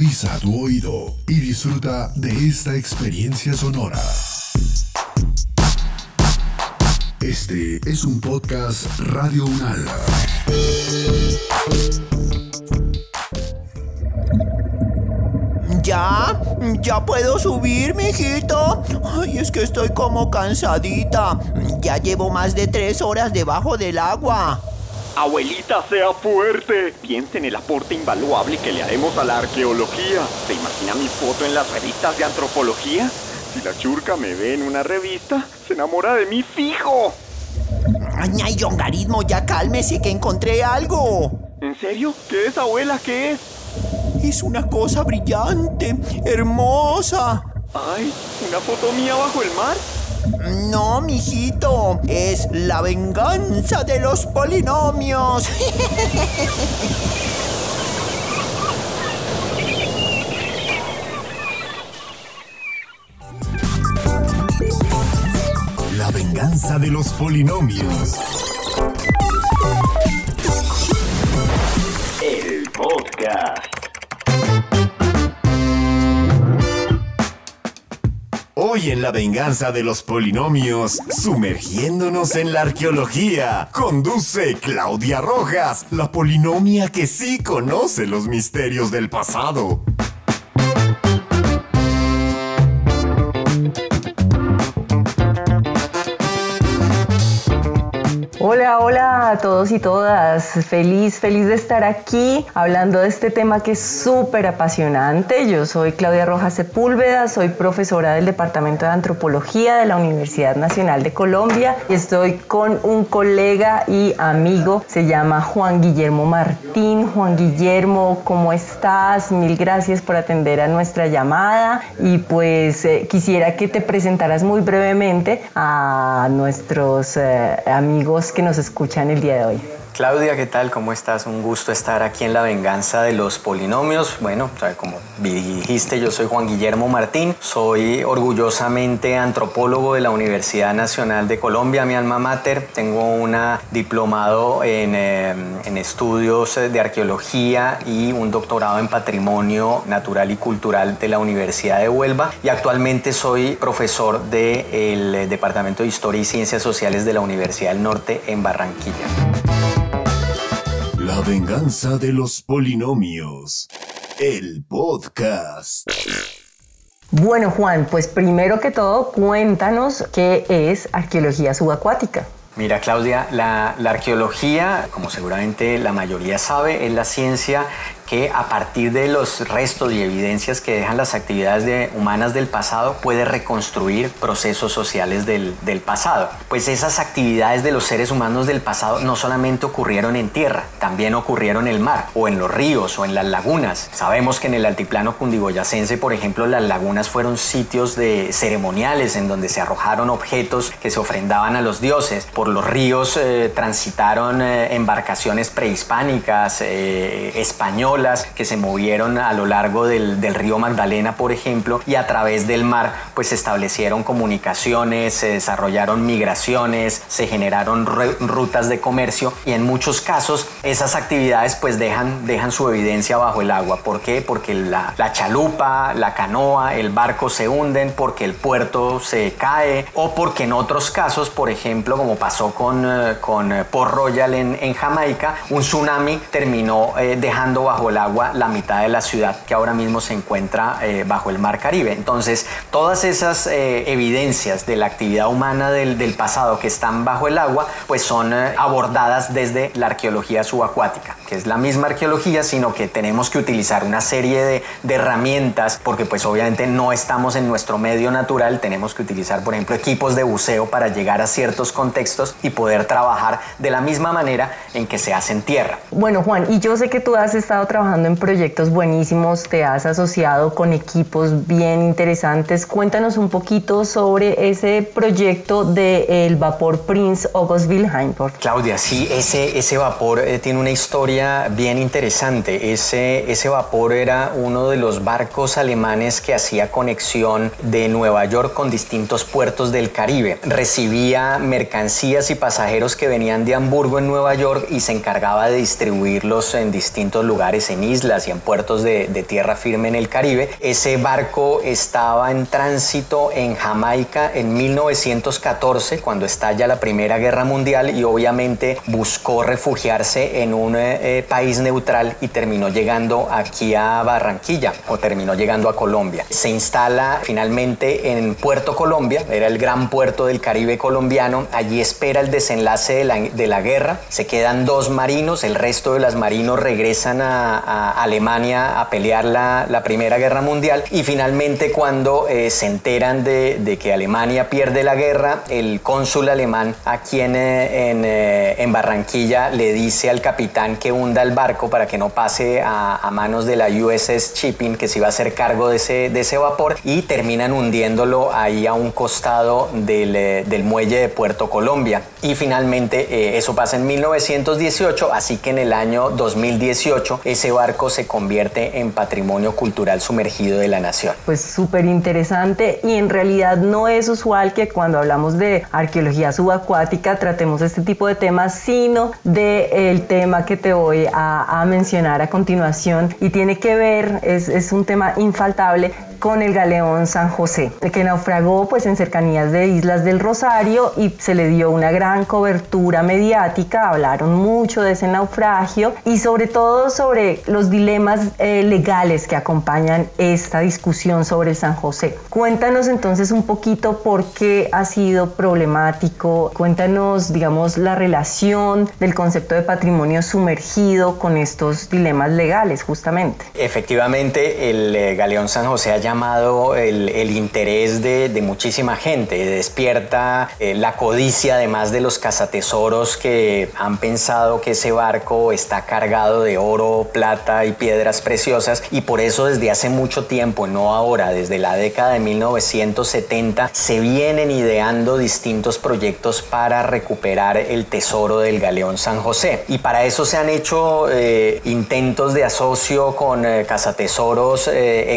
Agudiza tu oído y disfruta de esta experiencia sonora. Este es un podcast Radio Unal. ¿Ya? ¿Ya puedo subir, mijito? Ay, es que estoy como cansadita. Ya llevo más de tres horas debajo del agua. Abuelita, sea fuerte. Piensa en el aporte invaluable que le haremos a la arqueología. ¿Se imagina mi foto en las revistas de antropología? Si la churca me ve en una revista, se enamora de mí fijo. Ay, ay, Yongarismo, ya cálmese que encontré algo. ¿En serio? ¿Qué es, abuela? ¿Qué es? Es una cosa brillante, hermosa. Ay, ¿una foto mía bajo el mar? No, mijito, es la venganza de los polinomios. La venganza de los polinomios. Hoy en La venganza de los polinomios, sumergiéndonos en la arqueología, conduce Claudia Rojas, la polinomia que sí conoce los misterios del pasado. Hola, hola a todos y todas. Feliz, feliz de estar aquí hablando de este tema que es súper apasionante. Yo soy Claudia Rojas Sepúlveda, soy profesora del Departamento de Antropología de la Universidad Nacional de Colombia y estoy con un colega y amigo, se llama Juan Guillermo Martín. Juan Guillermo, ¿cómo estás? Mil gracias por atender a nuestra llamada y pues eh, quisiera que te presentaras muy brevemente a nuestros eh, amigos que nos escuchan el día de hoy. Claudia, ¿qué tal? ¿Cómo estás? Un gusto estar aquí en La Venganza de los Polinomios. Bueno, como dijiste, yo soy Juan Guillermo Martín, soy orgullosamente antropólogo de la Universidad Nacional de Colombia, mi alma mater. Tengo un diplomado en, eh, en estudios de arqueología y un doctorado en patrimonio natural y cultural de la Universidad de Huelva y actualmente soy profesor del Departamento de Historia y Ciencias Sociales de la Universidad del Norte en Barranquilla. La venganza de los polinomios. El podcast. Bueno, Juan, pues primero que todo, cuéntanos qué es arqueología subacuática. Mira, Claudia, la, arqueología, como seguramente la mayoría sabe, es la ciencia que a partir de los restos y evidencias que dejan las actividades de, humanas del pasado puede reconstruir procesos sociales del, del, pasado. Pues esas actividades de los seres humanos del pasado no solamente ocurrieron en tierra, también ocurrieron en el mar o en los ríos o en las lagunas. Sabemos que en el altiplano cundiboyacense, por ejemplo, las lagunas fueron sitios de ceremoniales en donde se arrojaron objetos que se ofrendaban a los dioses. Por los ríos eh, transitaron eh, embarcaciones prehispánicas, eh, españolas, que se movieron a lo largo del, río Magdalena, por ejemplo, y a través del mar, pues se establecieron comunicaciones, se desarrollaron migraciones, se generaron rutas de comercio y en muchos casos esas actividades pues dejan, dejan su evidencia bajo el agua. ¿Por qué? Porque la, la chalupa, la canoa, el barco se hunden, porque el puerto se cae o porque en otros casos, por ejemplo, como pasó con, con Port Royal en, en Jamaica, un tsunami terminó eh, dejando bajo el agua la mitad de la ciudad que ahora mismo se encuentra eh, bajo el mar Caribe. Entonces, todas esas eh, evidencias de la actividad humana del, del, pasado que están bajo el agua, pues son eh, abordadas desde la arqueología subacuática, que es la misma arqueología, sino que tenemos que utilizar una serie de, de herramientas, porque pues obviamente no estamos en nuestro medio natural, tenemos que utilizar, por ejemplo, equipos de buceo para llegar a ciertos contextos y poder trabajar de la misma manera en que se hace en tierra. Bueno, Juan, y yo sé que tú has estado trabajando en proyectos buenísimos, te has asociado con equipos bien interesantes. Cuéntanos un poquito sobre ese proyecto del vapor Prince August Wilhelm. Claudia, sí, ese, ese vapor eh, tiene una historia bien interesante. Ese, ese vapor era uno de los barcos alemanes que hacía conexión de Nueva York con distintos puertos del Caribe. Recibía mercancía mercancías y pasajeros que venían de Hamburgo en Nueva York y se encargaba de distribuirlos en distintos lugares, en islas y en puertos de, tierra firme en el Caribe. Ese barco estaba en tránsito en Jamaica en 1914, cuando estalla la Primera Guerra Mundial y obviamente buscó refugiarse en un eh, país neutral y terminó llegando aquí a Barranquilla o terminó llegando a Colombia. Se instala finalmente en Puerto Colombia, era el gran puerto del Caribe colombiano. Allí espera el desenlace de la, guerra. Se quedan dos marinos, el resto de los marinos regresan a, Alemania a pelear la, Primera Guerra Mundial. Y finalmente cuando eh, se enteran de, que Alemania pierde la guerra, el cónsul alemán aquí en, eh, en, Barranquilla le dice al capitán que hunda el barco para que no pase a, manos de la USS Shipping, que se iba a hacer cargo de ese, de ese vapor, y terminan hundiéndolo ahí a un costado del, eh, del muelle de Puerto Colombia. Y finalmente eh, eso pasa en 1918, así que en el año 2018 ese barco se convierte en patrimonio cultural sumergido de la nación. Pues súper interesante y en realidad no es usual que cuando hablamos de arqueología subacuática tratemos este tipo de temas, sino del tema que te voy a, mencionar a continuación y tiene que ver, es un tema infaltable con el galeón San José, que naufragó pues en cercanías de Islas del Rosario y se le dio una gran cobertura mediática, hablaron mucho de ese naufragio y sobre todo sobre los dilemas eh, legales que acompañan esta discusión sobre el San José. Cuéntanos entonces un poquito por qué ha sido problemático, cuéntanos digamos la relación del concepto de patrimonio sumergido con estos dilemas legales justamente. Efectivamente, el eh, galeón San José ha llamado el, interés de, muchísima gente, despierta eh, la codicia además de los cazatesoros que han pensado que ese barco está cargado de oro, plata y piedras preciosas y por eso desde hace mucho tiempo, no ahora, desde la década de 1970, se vienen ideando distintos proyectos para recuperar el tesoro del galeón San José. Y para eso se han hecho eh, intentos de asocio con eh, cazatesoros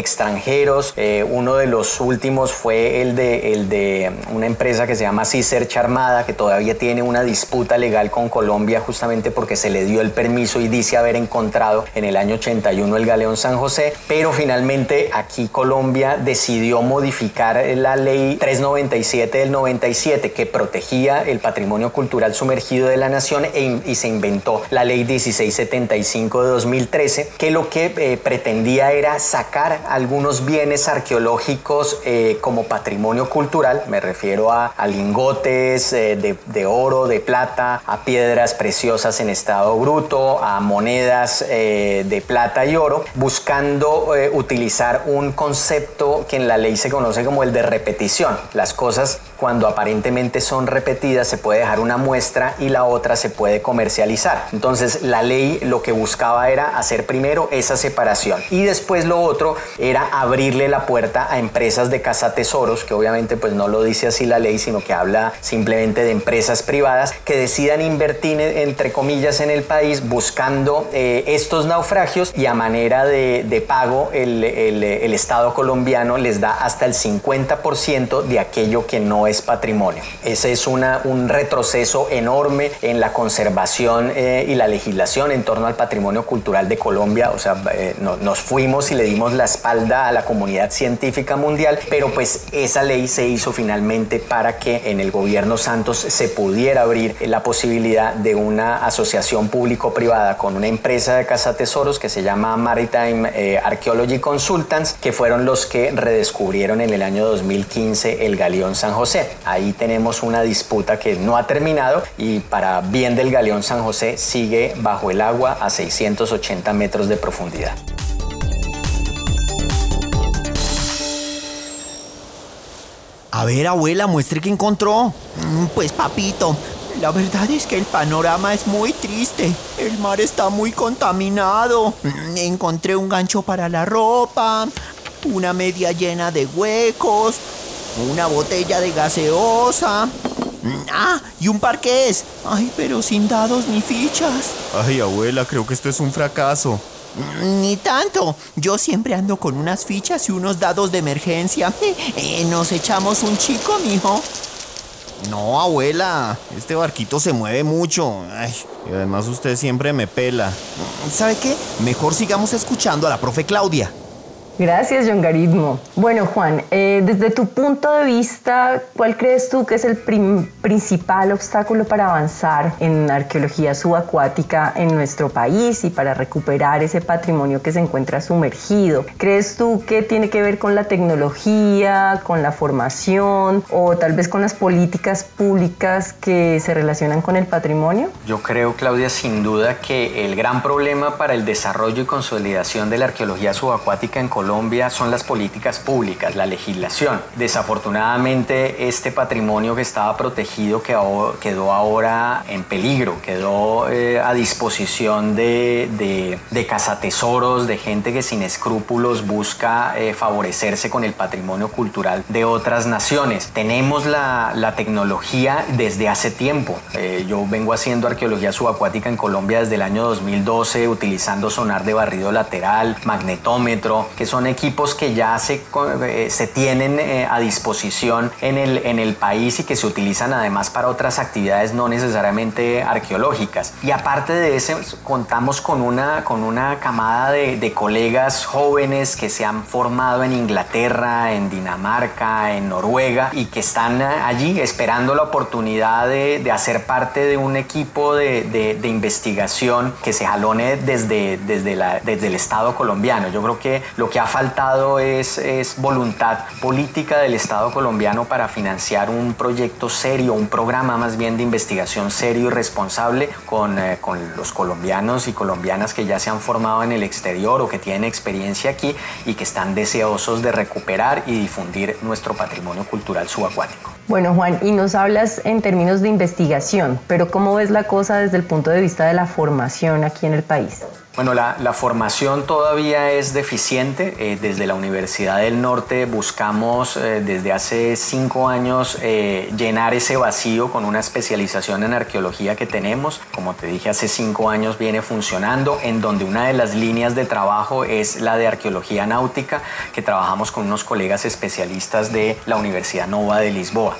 extranjeros, eh, uno de los últimos fue el de, el de una empresa que se llama Ciserch Armada, que todavía tiene una disputa legal con Colombia justamente porque se le dio el permiso y dice haber encontrado en el año 81 el galeón San José, pero finalmente aquí Colombia decidió modificar la ley 397 del 97 que protegía el patrimonio cultural sumergido de la nación e y se inventó la ley 1675 de 2013 que lo que eh, pretendía era sacar algunos bienes arqueológicos eh, como patrimonio cultural, me refiero a, lingotes eh, de, oro, de plata, a piedras preciosas en estado bruto, a monedas eh, de plata y oro, buscando utilizar un concepto que en la ley se conoce como el de repetición. Las cosas cuando aparentemente son repetidas se puede dejar una muestra y la otra se puede comercializar. Entonces la ley lo que buscaba era hacer primero esa separación y después lo otro era abrirle la puerta a empresas de cazatesoros, que obviamente pues no lo dice así la ley, sino que habla simplemente de empresas privadas que decidan invertir entre comillas en el país buscando eh, estos naufragios y a manera de, pago el, el Estado colombiano les da hasta el 50% de aquello que no es patrimonio. Ese es un retroceso enorme en la conservación eh, y la legislación en torno al patrimonio cultural de Colombia. O sea, eh, nos fuimos y le dimos la espalda a la comunidad científica mundial, pero pues esa ley se hizo finalmente para que en el gobierno Santos se pudiera abrir la posibilidad de una asociación público-privada con una empresa de cazatesoros que se llama Maritime eh, Archaeology Consultants, que fueron los que redescubrieron en el año 2015 el galeón San José. Ahí tenemos una disputa que no ha terminado y para bien del galeón San José sigue bajo el agua a 680 metros de profundidad. A ver, abuela, muestre que encontró. Mm, pues papito, la verdad es que el panorama es muy triste. El mar está muy contaminado. Mm, encontré un gancho para la ropa, una media llena de huecos, una botella de gaseosa. Ah, y un parqués. Ay, pero sin dados ni fichas. Ay, abuela, creo que esto es un fracaso. Ni tanto. Yo siempre ando con unas fichas y unos dados de emergencia. Eh, nos echamos un chico, mijo. No, abuela, este barquito se mueve mucho. Ay, y además usted siempre me pela. ¿Sabe qué? Mejor sigamos escuchando a la profe Claudia. Gracias, John Garitmo. Bueno, Juan, eh, desde tu punto de vista, ¿cuál crees tú que es el principal obstáculo para avanzar en arqueología subacuática en nuestro país y para recuperar ese patrimonio que se encuentra sumergido? ¿Crees tú que tiene que ver con la tecnología, con la formación o tal vez con las políticas públicas que se relacionan con el patrimonio? Yo creo, Claudia, sin duda que el gran problema para el desarrollo y consolidación de la arqueología subacuática en Colombia Colombia son las políticas públicas, la legislación. Desafortunadamente, este patrimonio que estaba protegido quedó, ahora en peligro, quedó eh, a disposición de, de, cazatesoros, de gente que sin escrúpulos busca eh, favorecerse con el patrimonio cultural de otras naciones. Tenemos la, la tecnología desde hace tiempo. Eh, yo vengo haciendo arqueología subacuática en Colombia desde el año 2012, utilizando sonar de barrido lateral, magnetómetro, que son equipos que ya se, eh, se tienen eh, a disposición en el, en el país y que se utilizan además para otras actividades no necesariamente arqueológicas. Y aparte de eso, contamos con una, con una camada de, de colegas jóvenes que se han formado en Inglaterra, en Dinamarca, en Noruega y que están allí esperando la oportunidad de, de hacer parte de un equipo de, de, de, investigación que se jalone desde, desde, la, desde el Estado colombiano. Yo creo que lo que ha faltado es, voluntad política del Estado colombiano para financiar un proyecto serio, un programa más bien de investigación serio y responsable con, eh, con los colombianos y colombianas que ya se han formado en el exterior o que tienen experiencia aquí y que están deseosos de recuperar y difundir nuestro patrimonio cultural subacuático. Bueno, Juan, y nos hablas en términos de investigación, pero ¿cómo ves la cosa desde el punto de vista de la formación aquí en el país? Bueno, la, formación todavía es deficiente. Eh, desde la Universidad del Norte buscamos eh, desde hace cinco años eh, llenar ese vacío con una especialización en arqueología que tenemos. Como te dije, hace cinco años viene funcionando, en donde una de las líneas de trabajo es la de arqueología náutica, que trabajamos con unos colegas especialistas de la Universidad Nova de Lisboa.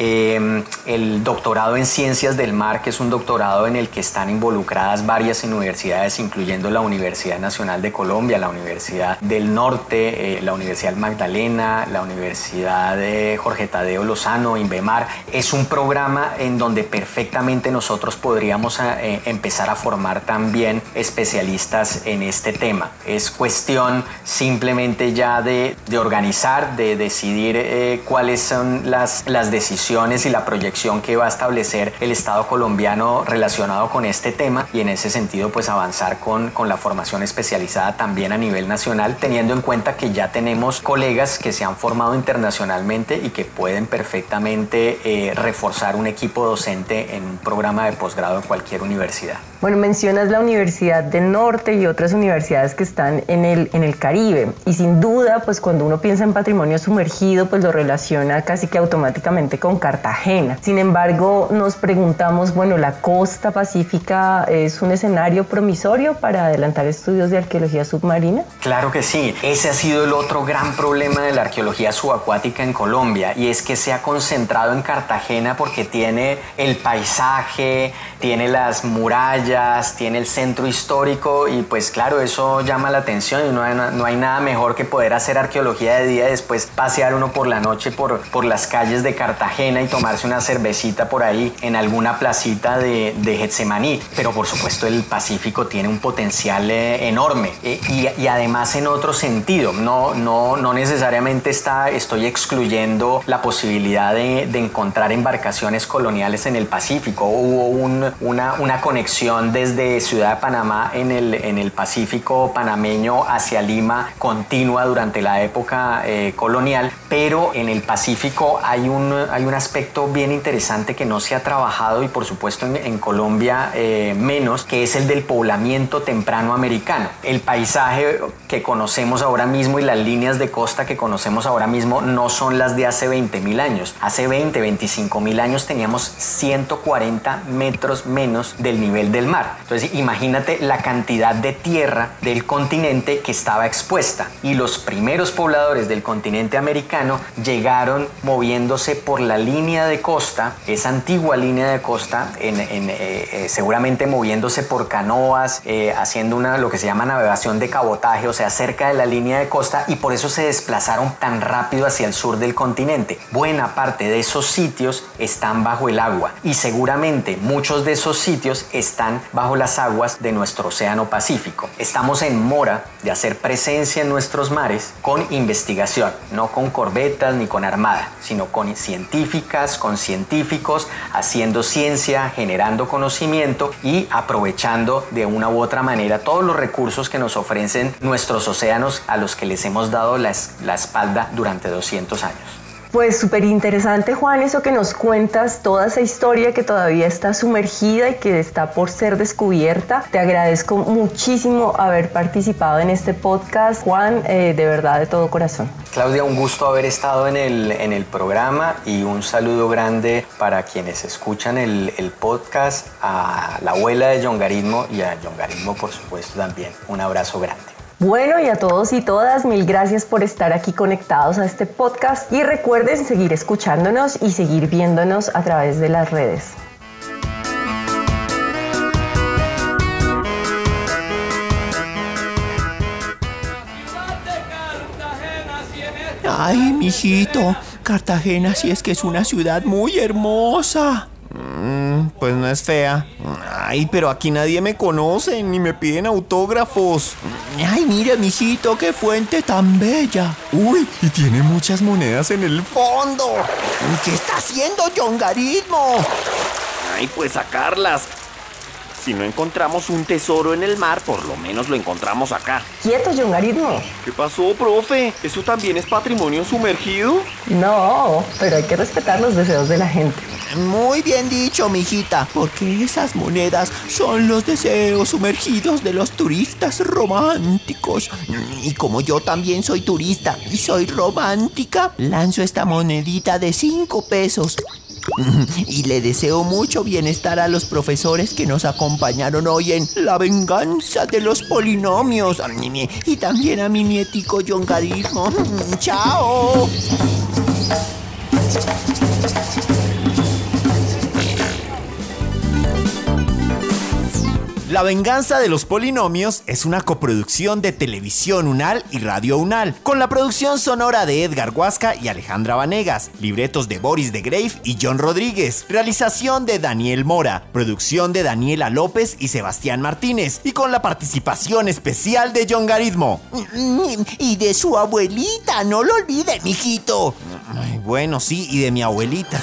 Em, el doctorado en ciencias del mar, que es un doctorado en el que están involucradas varias universidades, incluyendo la Universidad Nacional de Colombia, la Universidad del Norte, eh, la Universidad Magdalena, la Universidad de Jorge Tadeo Lozano, Inbemar. Es un programa en donde perfectamente nosotros podríamos eh, empezar a formar también especialistas en este tema. Es cuestión simplemente ya de, organizar, de decidir eh, cuáles son las, las decisiones y la proyección que va a establecer el Estado colombiano relacionado con este tema y en ese sentido pues avanzar con, con la formación especializada también a nivel nacional teniendo en cuenta que ya tenemos colegas que se han formado internacionalmente y que pueden perfectamente eh, reforzar un equipo docente en un programa de posgrado en cualquier universidad. Bueno, mencionas la Universidad del Norte y otras universidades que están en el, en el Caribe y sin duda pues cuando uno piensa en patrimonio sumergido pues lo relaciona casi que automáticamente con Cartagena. Sin embargo, nos preguntamos, bueno, ¿la costa pacífica es un escenario promisorio para adelantar estudios de arqueología submarina? Claro que sí. Ese ha sido el otro gran problema de la arqueología subacuática en Colombia y es que se ha concentrado en Cartagena porque tiene el paisaje, tiene las murallas, tiene el centro histórico y pues claro, eso llama la atención y no hay, no hay nada mejor que poder hacer arqueología de día y después pasear uno por la noche por, por las calles de Cartagena y tomarse una cervecita por ahí en alguna placita de, de Getsemaní. Pero por supuesto el Pacífico tiene un potencial eh, enorme eh, y, además en otro sentido. No, no, no necesariamente está, estoy excluyendo la posibilidad de, de encontrar embarcaciones coloniales en el Pacífico. Hubo una, una conexión desde Ciudad de Panamá en el, en el Pacífico panameño hacia Lima continua durante la época eh, colonial, pero en el Pacífico hay, un, hay una aspecto bien interesante que no se ha trabajado y por supuesto en, Colombia eh, menos, que es el del poblamiento temprano americano. El paisaje que conocemos ahora mismo y las líneas de costa que conocemos ahora mismo no son las de hace 20 mil años. Hace 20, 25 mil años teníamos 140 metros menos del nivel del mar. Entonces imagínate la cantidad de tierra del continente que estaba expuesta. Y los primeros pobladores del continente americano llegaron por la línea de costa, esa antigua línea de costa, en, eh, eh, seguramente moviéndose por canoas, eh, haciendo una, lo que se llama navegación de cabotaje, o sea, cerca de la línea de costa, y por eso se desplazaron tan rápido hacia el sur del continente. Buena parte de esos sitios están bajo el agua y seguramente muchos de esos sitios están bajo las aguas de nuestro Océano Pacífico. Estamos en mora de hacer presencia en nuestros mares con investigación, no con corbetas ni con armada, sino con científicas, con científicos, haciendo ciencia, generando conocimiento y aprovechando de una u otra manera todos los recursos que nos ofrecen nuestros océanos a los que les hemos dado la, la espalda durante 200 años. Pues súper interesante, Juan, eso que nos cuentas, toda esa historia que todavía está sumergida y que está por ser descubierta. Te agradezco muchísimo haber participado en este podcast, Juan, eh, de verdad, de todo corazón. Claudia, un gusto haber estado en el, en el programa y un saludo grande para quienes escuchan el, el podcast, a la abuela de Yongarismo y a Yongarismo, por supuesto, también. Un abrazo grande. Bueno, y a todos y todas, mil gracias por estar aquí conectados a este podcast y recuerden seguir escuchándonos y seguir viéndonos a través de las redes. Ay, mijito, Cartagena sí es que es una ciudad muy hermosa. Mm, pues no es fea. Ay, pero aquí nadie me conoce ni me piden autógrafos. Ay, mire, mijito, qué fuente tan bella. Uy, y tiene muchas monedas en el fondo. ¿Qué está haciendo Yongarismo? Ay, pues sacarlas. Si no encontramos un tesoro en el mar, por lo menos lo encontramos acá. Quieto, Yongarismo. ¿Qué pasó, profe? ¿Eso también es patrimonio sumergido? No, pero hay que respetar los deseos de la gente. Muy bien dicho, mijita, porque esas monedas son los deseos sumergidos de los turistas románticos. Y como yo también soy turista y soy romántica, lanzo esta monedita de 5 pesos. Y le deseo mucho bienestar a los profesores que nos acompañaron hoy en La venganza de los polinomios. Y también a mi nietico Yongarismo. ¡Chao! La venganza de los polinomios es una coproducción de Televisión Unal y Radio Unal, con la producción sonora de Edgar Huasca y Alejandra Vanegas, libretos de Boris de Grave y John Rodríguez, realización de Daniel Mora, producción de Daniela López y Sebastián Martínez, y con la participación especial de John Garismo. Y de su abuelita, no lo olvide, mijito. Ay, bueno, sí, y de mi abuelita.